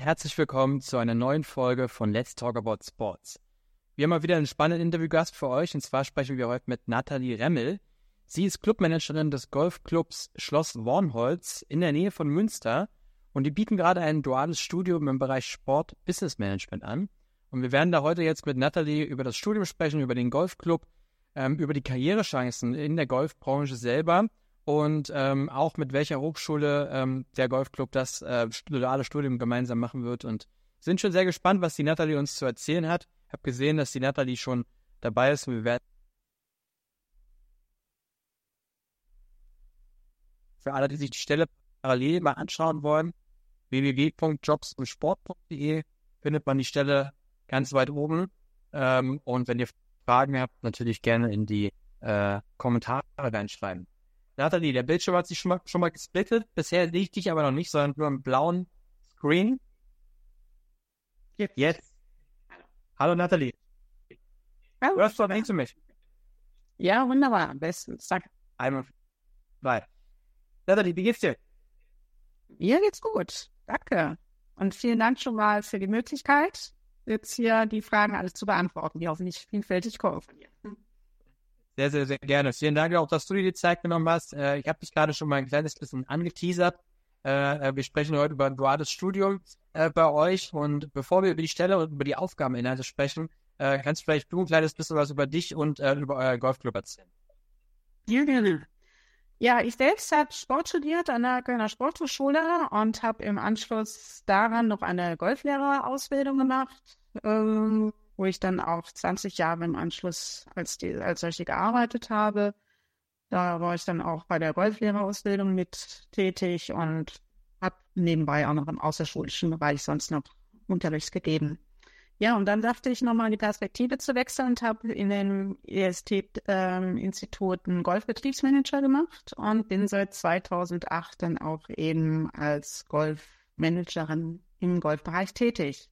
herzlich willkommen zu einer neuen Folge von Let's Talk About Sports. Wir haben mal wieder einen spannenden Interviewgast für euch und zwar sprechen wir heute mit Nathalie Remmel. Sie ist Clubmanagerin des Golfclubs Schloss Wornholz in der Nähe von Münster und die bieten gerade ein duales Studium im Bereich Sport Business Management an. Und wir werden da heute jetzt mit Nathalie über das Studium sprechen, über den Golfclub, ähm, über die Karrierechancen in der Golfbranche selber und ähm, auch mit welcher Hochschule ähm, der Golfclub das äh, duale Studium gemeinsam machen wird. Und sind schon sehr gespannt, was die Nathalie uns zu erzählen hat. Ich habe gesehen, dass die Nathalie schon dabei ist und wir werden für alle, die sich die Stelle parallel mal anschauen wollen, www.jobsundsport.de findet man die Stelle ganz weit oben. Ähm, und wenn ihr Fragen habt, natürlich gerne in die äh, Kommentare reinschreiben. Nathalie, der Bildschirm hat sich schon mal, schon mal gesplittet. Bisher sehe ich dich aber noch nicht, sondern nur einen blauen Screen. Jetzt. Jetzt. Hallo Nathalie. Hallo. Du hast doch nicht zu mich. Ja, wunderbar. Bestens. Danke. Einmal. Zwei. Nathalie, wie geht's dir? Mir geht's gut. Danke. Und vielen Dank schon mal für die Möglichkeit, jetzt hier die Fragen alles zu beantworten, die hoffentlich vielfältig kommen von dir. Sehr, sehr, sehr gerne. Vielen Dank auch, dass du dir die Zeit genommen hast. Äh, ich habe dich gerade schon mal ein kleines bisschen angeteasert. Äh, äh, wir sprechen heute über ein duales Studium bei euch. Und bevor wir über die Stelle und über die Aufgabeninhalte sprechen, kannst du vielleicht du ein kleines bisschen was über dich und über euer Golfclub erzählen. Ja. Ja, ich selbst habe Sport studiert an der Kölner Sporthochschule und habe im Anschluss daran noch eine Golflehrerausbildung gemacht. Ähm, wo ich dann auch 20 Jahre im Anschluss als, die, als solche gearbeitet habe. Da war ich dann auch bei der Golflehrerausbildung mit tätig und habe nebenbei auch noch im außerschulischen Bereich sonst noch Unterricht gegeben. Ja, und dann dachte ich nochmal die Perspektive zu wechseln und habe in den EST-Instituten ähm, Golfbetriebsmanager gemacht und bin seit 2008 dann auch eben als Golfmanagerin im Golfbereich tätig.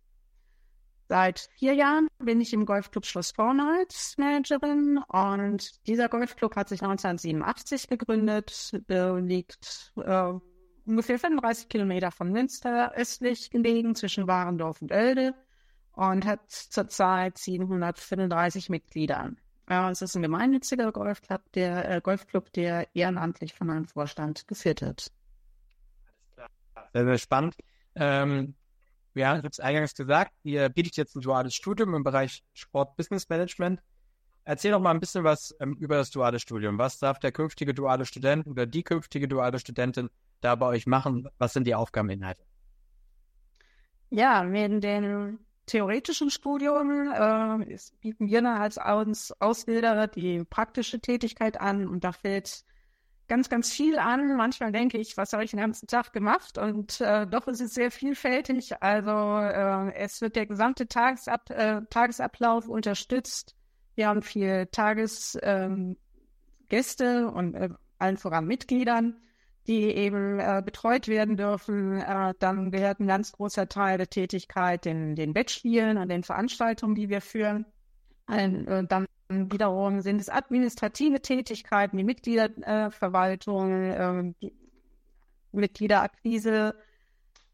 Seit vier Jahren bin ich im Golfclub Schloss Vorne als Managerin und dieser Golfclub hat sich 1987 gegründet, liegt äh, ungefähr 35 Kilometer von Münster östlich gelegen zwischen Warendorf und Oelde und hat zurzeit 735 Mitglieder. Ja, es ist ein gemeinnütziger Golfclub, der äh, Golfclub, der ehrenamtlich von einem Vorstand geführt wird. Alles klar. Sehr, sehr spannend. Ähm, ja, ich habe es eingangs gesagt, ihr bietet jetzt ein duales Studium im Bereich Sport Business Management. Erzähl doch mal ein bisschen was ähm, über das duale Studium. Was darf der künftige duale Student oder die künftige duale Studentin da bei euch machen? Was sind die Aufgabeninhalte? Ja, neben dem theoretischen Studium äh, bieten wir als Ausbilder die praktische Tätigkeit an und da fällt ganz, ganz viel an. Manchmal denke ich, was habe ich den ganzen Tag gemacht? Und äh, doch ist es sehr vielfältig. Also äh, es wird der gesamte Tagesab äh, Tagesablauf unterstützt. Wir haben viel Tagesgäste ähm, und äh, allen voran Mitgliedern, die eben äh, betreut werden dürfen. Äh, dann gehört ein ganz großer Teil der Tätigkeit den, den Wettspielen und den Veranstaltungen, die wir führen. Ein, äh, dann wiederum sind es administrative Tätigkeiten, die Mitgliederverwaltung, äh, die Mitgliederakquise,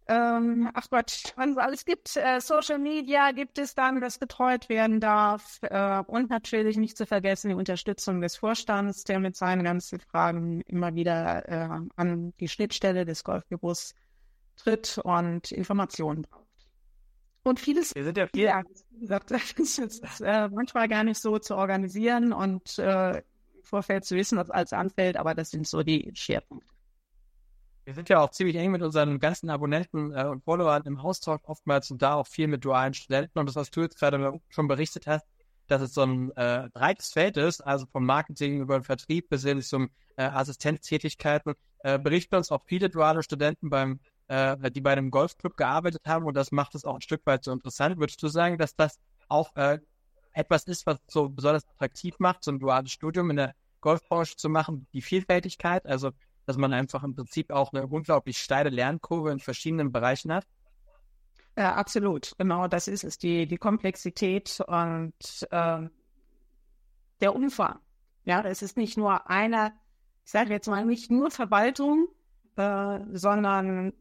ähm, ach Gott, was es alles gibt. Äh, Social Media gibt es dann, das betreut werden darf. Äh, und natürlich nicht zu vergessen die Unterstützung des Vorstands, der mit seinen ganzen Fragen immer wieder äh, an die Schnittstelle des Golfbüros tritt und Informationen braucht. Und vieles, Wir sind ja, viel, ja wie gesagt, ist jetzt, äh, manchmal gar nicht so zu organisieren und äh, im Vorfeld zu wissen, was alles anfällt, aber das sind so die Schwerpunkte. Wir sind ja auch ziemlich eng mit unseren ganzen Abonnenten äh, und Followern im Austausch oftmals und da auch viel mit dualen Studenten. Und das, was du jetzt gerade schon berichtet hast, dass es so ein äh, breites Feld ist, also vom Marketing über den Vertrieb bis hin zum äh, Assistenztätigkeiten, äh, berichten uns auch viele duale Studenten beim äh, die bei einem Golfclub gearbeitet haben und das macht es auch ein Stück weit so interessant. Würdest du sagen, dass das auch äh, etwas ist, was so besonders attraktiv macht, so ein duales Studium in der Golfbranche zu machen, die Vielfältigkeit, also dass man einfach im Prinzip auch eine unglaublich steile Lernkurve in verschiedenen Bereichen hat? Ja, absolut. Genau, das ist es, die, die Komplexität und ähm, der Umfang. Ja, es ist nicht nur eine, ich sage jetzt mal nicht nur Verwaltung, äh, sondern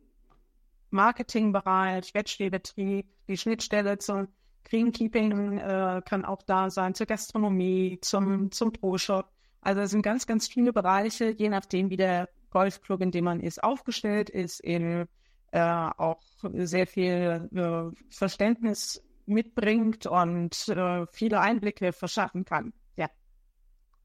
Marketingbereich, Wettstehlbetrieb, die Schnittstelle zum Greenkeeping äh, kann auch da sein, zur Gastronomie, zum, zum Pro-Shop. Also es sind ganz, ganz viele Bereiche, je nachdem, wie der Golfclub, in dem man ist, aufgestellt ist, eben äh, auch sehr viel äh, Verständnis mitbringt und äh, viele Einblicke verschaffen kann. Ja.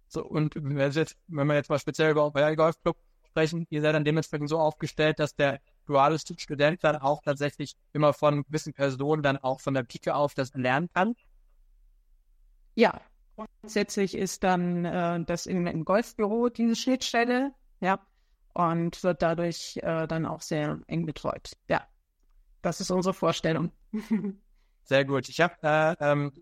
So, und wenn, wenn wir jetzt mal speziell über euer Golfclub sprechen, ihr seid dann dementsprechend so aufgestellt, dass der duale Student dann auch tatsächlich immer von gewissen Personen dann auch von der Pike auf das lernen kann? Ja, grundsätzlich ist dann äh, das in, im Golfbüro diese Schnittstelle, ja, und wird dadurch äh, dann auch sehr eng betreut. Ja, das ist unsere Vorstellung. Sehr gut. Ich habe äh, ähm,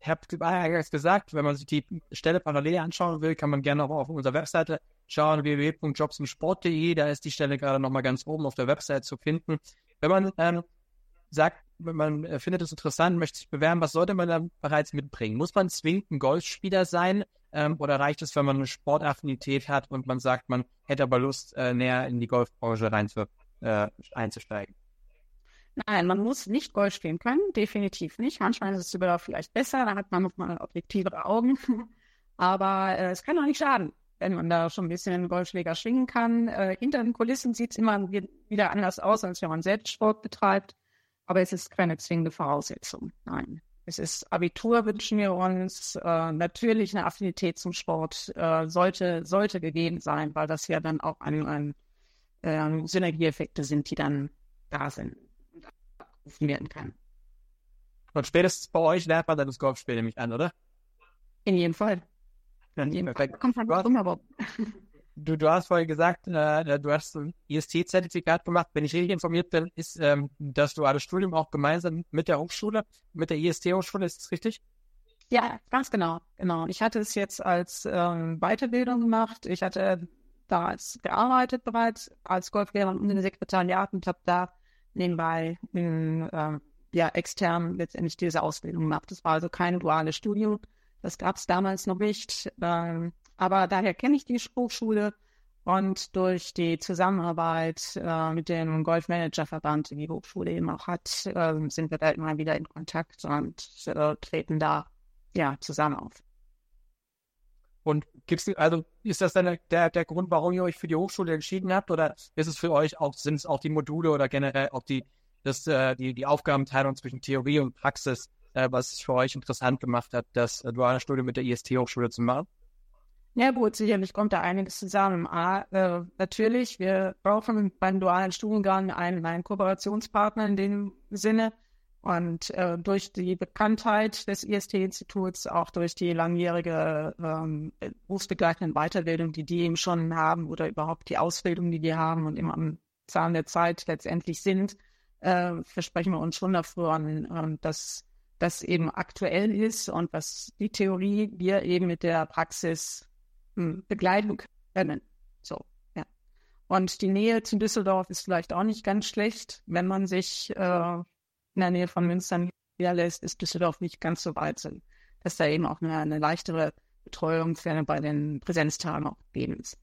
hab gesagt, wenn man sich die Stelle parallel anschauen will, kann man gerne auch auf unserer Webseite schauen, www.jobsumsport.de. Da ist die Stelle gerade nochmal ganz oben auf der Webseite zu finden. Wenn man ähm, sagt, wenn man äh, findet es interessant, möchte sich bewerben, was sollte man dann bereits mitbringen? Muss man zwingend ein Golfspieler sein ähm, oder reicht es, wenn man eine Sportaffinität hat und man sagt, man hätte aber Lust, äh, näher in die Golfbranche rein zu, äh, einzusteigen? Nein, man muss nicht Golf spielen können, definitiv nicht. Manchmal ist es sogar vielleicht besser, da hat man nochmal objektivere Augen. Aber äh, es kann auch nicht schaden, wenn man da schon ein bisschen den Golfschläger schwingen kann. Äh, hinter den Kulissen sieht es immer wieder anders aus, als wenn man selbst Sport betreibt. Aber es ist keine zwingende Voraussetzung. Nein. Es ist Abitur, wünschen wir uns. Äh, natürlich eine Affinität zum Sport äh, sollte, sollte gegeben sein, weil das ja dann auch ein, ein äh, Synergieeffekte sind, die dann da sind abgerufen werden kann. Und spätestens bei euch lernt man dann das Golfspiel nämlich an, oder? In jedem Fall. In jedem Fall. Kommt du, hast, du, du hast vorhin gesagt, äh, du hast ein IST-Zertifikat gemacht. Wenn ich richtig informiert bin, ist ähm, das duale Studium auch gemeinsam mit der Hochschule, mit der IST-Hochschule, ist das richtig? Ja, ganz genau. Genau. Ich hatte es jetzt als ähm, Weiterbildung gemacht. Ich hatte da als gearbeitet bereits als Golflehrer und in den Sekretariat und habe da nebenbei in, äh, ja, extern letztendlich diese Ausbildung gemacht. Das war also kein duales Studium. Das gab es damals noch nicht. Ähm, aber daher kenne ich die Hochschule und durch die Zusammenarbeit äh, mit dem Golfmanagerverband, den die Hochschule eben auch hat, äh, sind wir da immer wieder in Kontakt und äh, treten da ja zusammen auf. Und gibt's also ist das dann der, der Grund, warum ihr euch für die Hochschule entschieden habt, oder ist es für euch auch sind es auch die Module oder generell auch die das äh, die die Aufgabenteilung zwischen Theorie und Praxis, äh, was es für euch interessant gemacht hat, das äh, duale Studium mit der IST-Hochschule zu machen? Ja gut, sicherlich kommt da einiges zusammen. A, äh, natürlich, wir brauchen beim dualen Studiengang einen, einen Kooperationspartner in dem Sinne, und äh, durch die Bekanntheit des IST-Instituts, auch durch die langjährige ähm, berufsbegleitende Weiterbildung, die die eben schon haben oder überhaupt die Ausbildung, die die haben und immer am Zahn der Zeit letztendlich sind, äh, versprechen wir uns schon dafür, äh, dass das eben aktuell ist und was die Theorie wir eben mit der Praxis hm, begleiten können. So, ja. Und die Nähe zu Düsseldorf ist vielleicht auch nicht ganz schlecht, wenn man sich äh, in der Nähe von Münster niederlässt, ist Düsseldorf nicht ganz so weit. Dass da eben auch eine, eine leichtere Betreuung bei den Präsenztagen auch geben ist.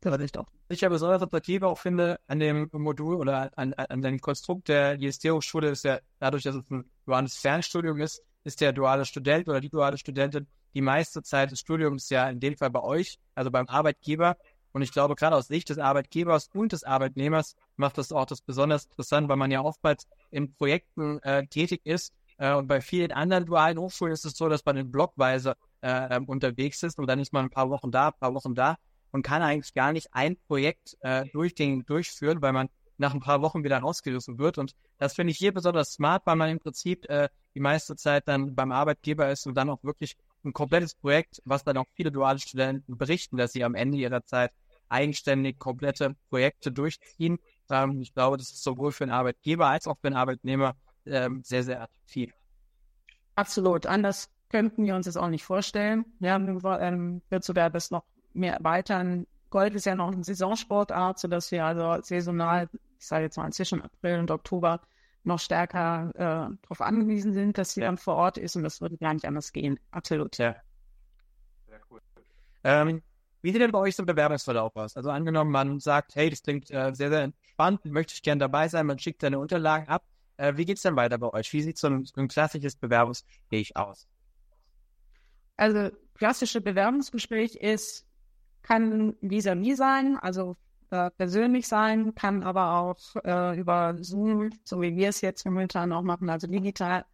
Das ich doch. Ich ja besonders attraktiv auch finde an dem Modul oder an, an dem Konstrukt der IST-Hochschule ist ja dadurch, dass es ein duales Fernstudium ist, ist der duale Student oder die duale Studentin die meiste Zeit des Studiums ja in dem Fall bei euch, also beim Arbeitgeber und ich glaube, gerade aus Sicht des Arbeitgebers und des Arbeitnehmers macht das auch das besonders interessant, weil man ja oftmals in Projekten äh, tätig ist. Äh, und bei vielen anderen dualen Hochschulen ist es so, dass man in Blockweise äh, ähm, unterwegs ist und dann ist man ein paar Wochen da, ein paar Wochen da und kann eigentlich gar nicht ein Projekt äh, durch den, durchführen, weil man nach ein paar Wochen wieder rausgerissen wird. Und das finde ich hier besonders smart, weil man im Prinzip äh, die meiste Zeit dann beim Arbeitgeber ist und dann auch wirklich ein komplettes Projekt, was dann auch viele duale Studenten berichten, dass sie am Ende ihrer Zeit eigenständig komplette Projekte durchziehen. Ähm, ich glaube, das ist sowohl für einen Arbeitgeber als auch für einen Arbeitnehmer ähm, sehr, sehr attraktiv. Absolut. Anders könnten wir uns das auch nicht vorstellen. Ja, ähm, sogar das noch mehr erweitern. Golf ist ja noch eine Saisonsportart, sodass wir also saisonal, ich sage jetzt mal zwischen April und Oktober, noch stärker äh, darauf angewiesen sind, dass sie dann vor Ort ist und das würde gar nicht anders gehen. Absolut. Ja. Sehr cool. Ähm, Wie sieht denn bei euch so ein Bewerbungsverlauf aus? Also angenommen, man sagt, hey, das klingt äh, sehr, sehr spannend, möchte ich gerne dabei sein, man schickt seine Unterlagen ab. Äh, wie es denn weiter bei euch? Wie sieht so ein, so ein klassisches Bewerbungsgespräch aus? Also klassische Bewerbungsgespräch ist, kann vis-à-vis sein, also äh, persönlich sein, kann aber auch äh, über Zoom, so wie wir es jetzt momentan auch machen, also digital,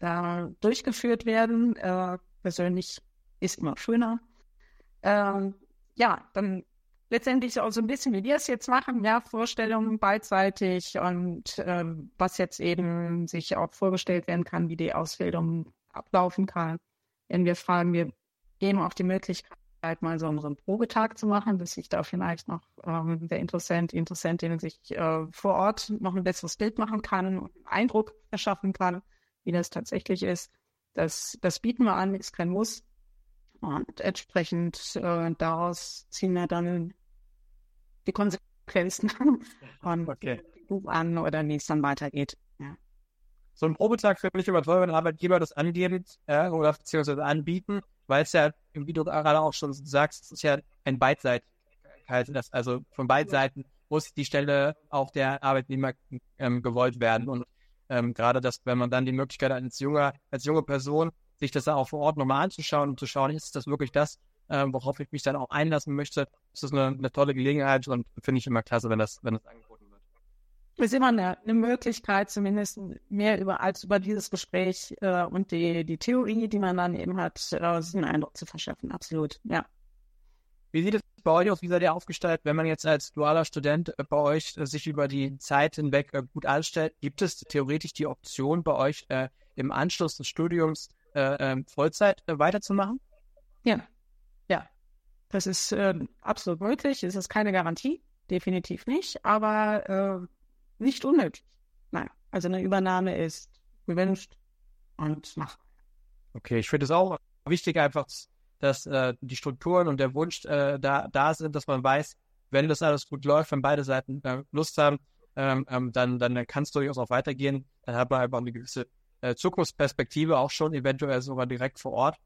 äh, durchgeführt werden. Äh, persönlich ist immer schöner. Ähm, ja, dann letztendlich auch so ein bisschen, wie wir es jetzt machen, ja, Vorstellungen beidseitig und ähm, was jetzt eben sich auch vorgestellt werden kann, wie die Ausbildung ablaufen kann. Wenn wir fragen, wir geben auch die Möglichkeit, mal so, einen Probetag zu machen, dass sich da vielleicht noch ähm, der Interessent, die Interessentin sich äh, vor Ort noch ein besseres Bild machen kann und einen Eindruck verschaffen kann, wie das tatsächlich ist. Das, das bieten wir an, ist kein Muss. Und entsprechend äh, daraus ziehen wir dann die Konsequenzen und okay. an oder wie es dann weitergeht. Ja. So ein Probetag für mich immer toll, wenn Arbeitgeber das angeben äh, oder beziehungsweise anbieten, weil es ja, wie du gerade auch schon sagst, es ist ja ein Beidseitigkeit. Das, also von beiden Seiten muss die Stelle auch der Arbeitnehmer ähm, gewollt werden. Und ähm, gerade das, wenn man dann die Möglichkeit hat, als junger, als junge Person sich das auch vor Ort nochmal anzuschauen und zu schauen, ist das wirklich das, äh, worauf ich mich dann auch einlassen möchte. Das ist eine, eine tolle Gelegenheit und finde ich immer klasse, wenn das, wenn das angeboten ist immer eine, eine Möglichkeit, zumindest mehr über als über dieses Gespräch äh, und die, die Theorie, die man dann eben hat, äh, sich einen Eindruck zu verschaffen. Absolut, ja. Wie sieht es bei euch aus? Wie seid ihr aufgestellt, wenn man jetzt als dualer Student äh, bei euch äh, sich über die Zeit hinweg äh, gut anstellt? Gibt es theoretisch die Option bei euch äh, im Anschluss des Studiums äh, ähm, Vollzeit weiterzumachen? Ja, ja. Das ist äh, absolut möglich. Es ist keine Garantie, definitiv nicht, aber nicht unnötig. Nein, also eine Übernahme ist gewünscht und machbar. Okay, ich finde es auch wichtig, einfach, dass äh, die Strukturen und der Wunsch äh, da, da sind, dass man weiß, wenn das alles gut läuft, wenn beide Seiten äh, Lust haben, ähm, ähm, dann, dann kann es durchaus auch weitergehen. Dann hat man einfach eine gewisse äh, Zukunftsperspektive auch schon, eventuell sogar direkt vor Ort.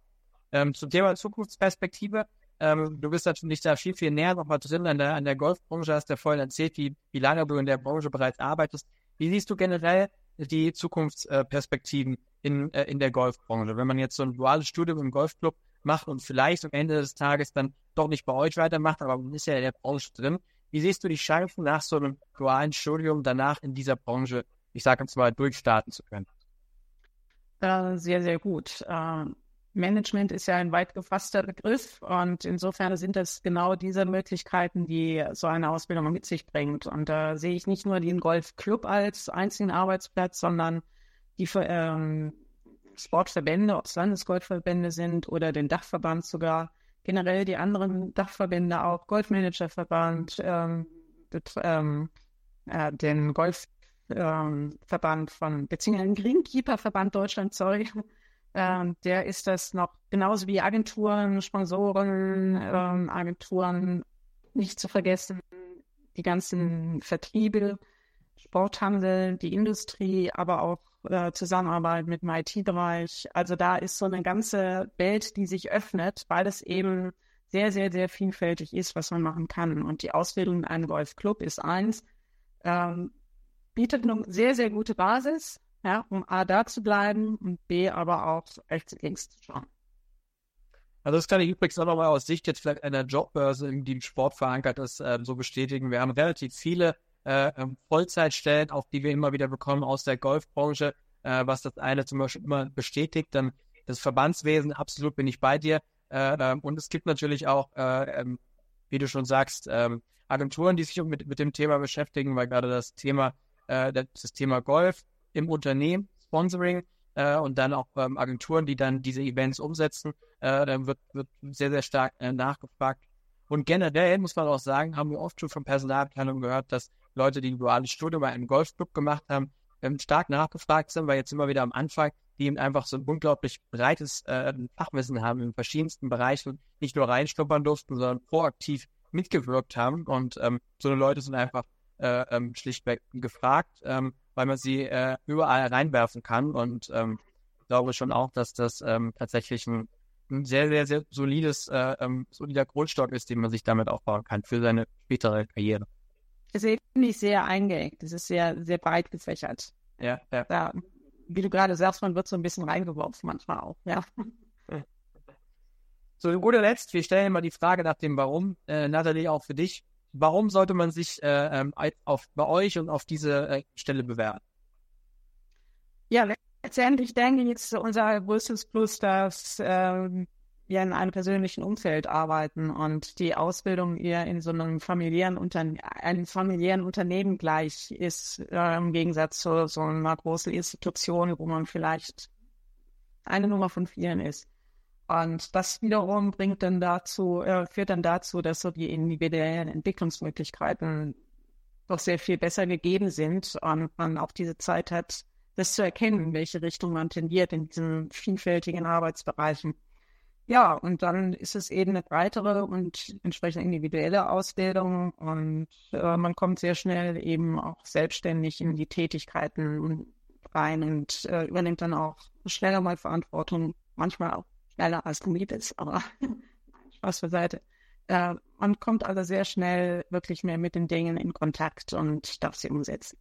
Ähm, zum Thema Zukunftsperspektive, ähm, du bist natürlich da viel, viel näher nochmal drin an der, an der Golfbranche, hast ja vorhin erzählt, wie, wie lange du in der Branche bereits arbeitest. Wie siehst du generell die Zukunftsperspektiven in, äh, in der Golfbranche? Wenn man jetzt so ein duales Studium im Golfclub macht und vielleicht am Ende des Tages dann doch nicht bei euch weitermacht, aber man ist ja in der Branche drin. Wie siehst du die Chancen nach so einem dualen Studium danach in dieser Branche, ich sage jetzt mal, durchstarten zu können? Äh, sehr, sehr gut. Äh, Management ist ja ein weit gefasster Begriff und insofern sind das genau diese Möglichkeiten, die so eine Ausbildung mit sich bringt. Und da sehe ich nicht nur den Golfclub als einzigen Arbeitsplatz, sondern die ähm, Sportverbände, ob es Landesgolfverbände sind oder den Dachverband sogar, generell die anderen Dachverbände auch, Golfmanagerverband, ähm, ähm, äh, den Golf ähm, von, beziehungsweise Greenkeeper-Verband Deutschland, sorry, ähm, der ist das noch genauso wie Agenturen, Sponsoren, ähm, Agenturen, nicht zu vergessen, die ganzen Vertriebe, Sporthandel, die Industrie, aber auch äh, Zusammenarbeit mit dem IT-Bereich. Also da ist so eine ganze Welt, die sich öffnet, weil es eben sehr, sehr, sehr vielfältig ist, was man machen kann. Und die Ausbildung in einem Golfclub ist eins. Ähm, bietet eine sehr, sehr gute Basis, ja, um A da zu bleiben und B aber auch rechts und links zu schauen. Also das kann ich übrigens auch nochmal aus Sicht jetzt vielleicht einer Jobbörse, die im Sport verankert ist, äh, so bestätigen. Wir haben relativ viele äh, ähm, Vollzeitstellen, auch die wir immer wieder bekommen aus der Golfbranche, äh, was das eine zum Beispiel immer bestätigt. Dann das Verbandswesen, absolut bin ich bei dir. Äh, ähm, und es gibt natürlich auch, äh, ähm, wie du schon sagst, Agenturen, die sich mit, mit dem Thema beschäftigen, weil gerade das Thema äh, das Thema Golf im Unternehmen, Sponsoring äh, und dann auch ähm, Agenturen, die dann diese Events umsetzen. Äh, dann wird, wird sehr, sehr stark äh, nachgefragt. Und generell muss man auch sagen, haben wir oft schon von Personalabteilungen gehört, dass Leute, die ein duales Studium bei einem Golfclub gemacht haben, ähm, stark nachgefragt sind, weil jetzt immer wieder am Anfang, die eben einfach so ein unglaublich breites äh, Fachwissen haben in verschiedensten Bereichen, nicht nur reinschnuppern durften, sondern proaktiv mitgewirkt haben. Und ähm, so eine Leute sind einfach äh, ähm, schlichtweg gefragt, ähm, weil man sie äh, überall reinwerfen kann und ähm, glaube schon auch, dass das ähm, tatsächlich ein, ein sehr, sehr, sehr solides, äh, ähm, solider Grundstock ist, den man sich damit aufbauen kann für seine spätere Karriere. Es ist eben nicht sehr eingeengt, es ist sehr, sehr breit gefächert. Ja, ja. ja. Wie du gerade sagst, man wird so ein bisschen reingeworfen manchmal auch, ja. So, zu guter Letzt, wir stellen mal die Frage nach dem Warum, äh, Nathalie, auch für dich. Warum sollte man sich äh, ähm, auf, bei euch und auf diese äh, Stelle bewerben? Ja, letztendlich denke ich, ist unser größtes Plus, dass äh, wir in einem persönlichen Umfeld arbeiten und die Ausbildung eher in so einem familiären, Unterne einem familiären Unternehmen gleich ist, äh, im Gegensatz zu so einer großen Institution, wo man vielleicht eine Nummer von vielen ist. Und das wiederum bringt dann dazu, äh, führt dann dazu, dass so die individuellen Entwicklungsmöglichkeiten doch sehr viel besser gegeben sind und man auch diese Zeit hat, das zu erkennen, in welche Richtung man tendiert in diesen vielfältigen Arbeitsbereichen. Ja, und dann ist es eben eine breitere und entsprechend individuelle Ausbildung und äh, man kommt sehr schnell eben auch selbstständig in die Tätigkeiten rein und äh, übernimmt dann auch schneller mal Verantwortung, manchmal auch schneller als du lieb ist, aber Spaß beiseite. Äh, man kommt also sehr schnell wirklich mehr mit den Dingen in Kontakt und darf sie umsetzen.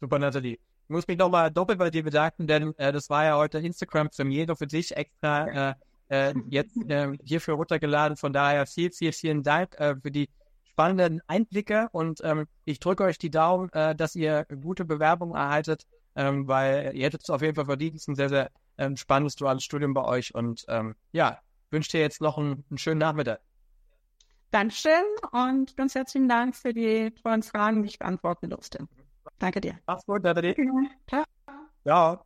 Super, Nathalie. Ich muss mich nochmal doppelt bei dir bedanken, denn äh, das war ja heute Instagram-Premiere für dich extra äh, äh, jetzt äh, hierfür runtergeladen. Von daher viel, viel, vielen Dank äh, für die spannenden Einblicke und ähm, ich drücke euch die Daumen, dass ihr gute Bewerbungen erhaltet, ähm, weil ihr hättet es auf jeden Fall verdient. Es ist ein sehr, sehr ähm, spannendes duales Studium bei euch und ähm, ja, wünsche dir jetzt noch einen, einen schönen Nachmittag. Dankeschön und ganz herzlichen Dank für die tollen Fragen, die ich beantworten durfte. Danke dir. Mach's gut, Nathalie. Ciao. Ja.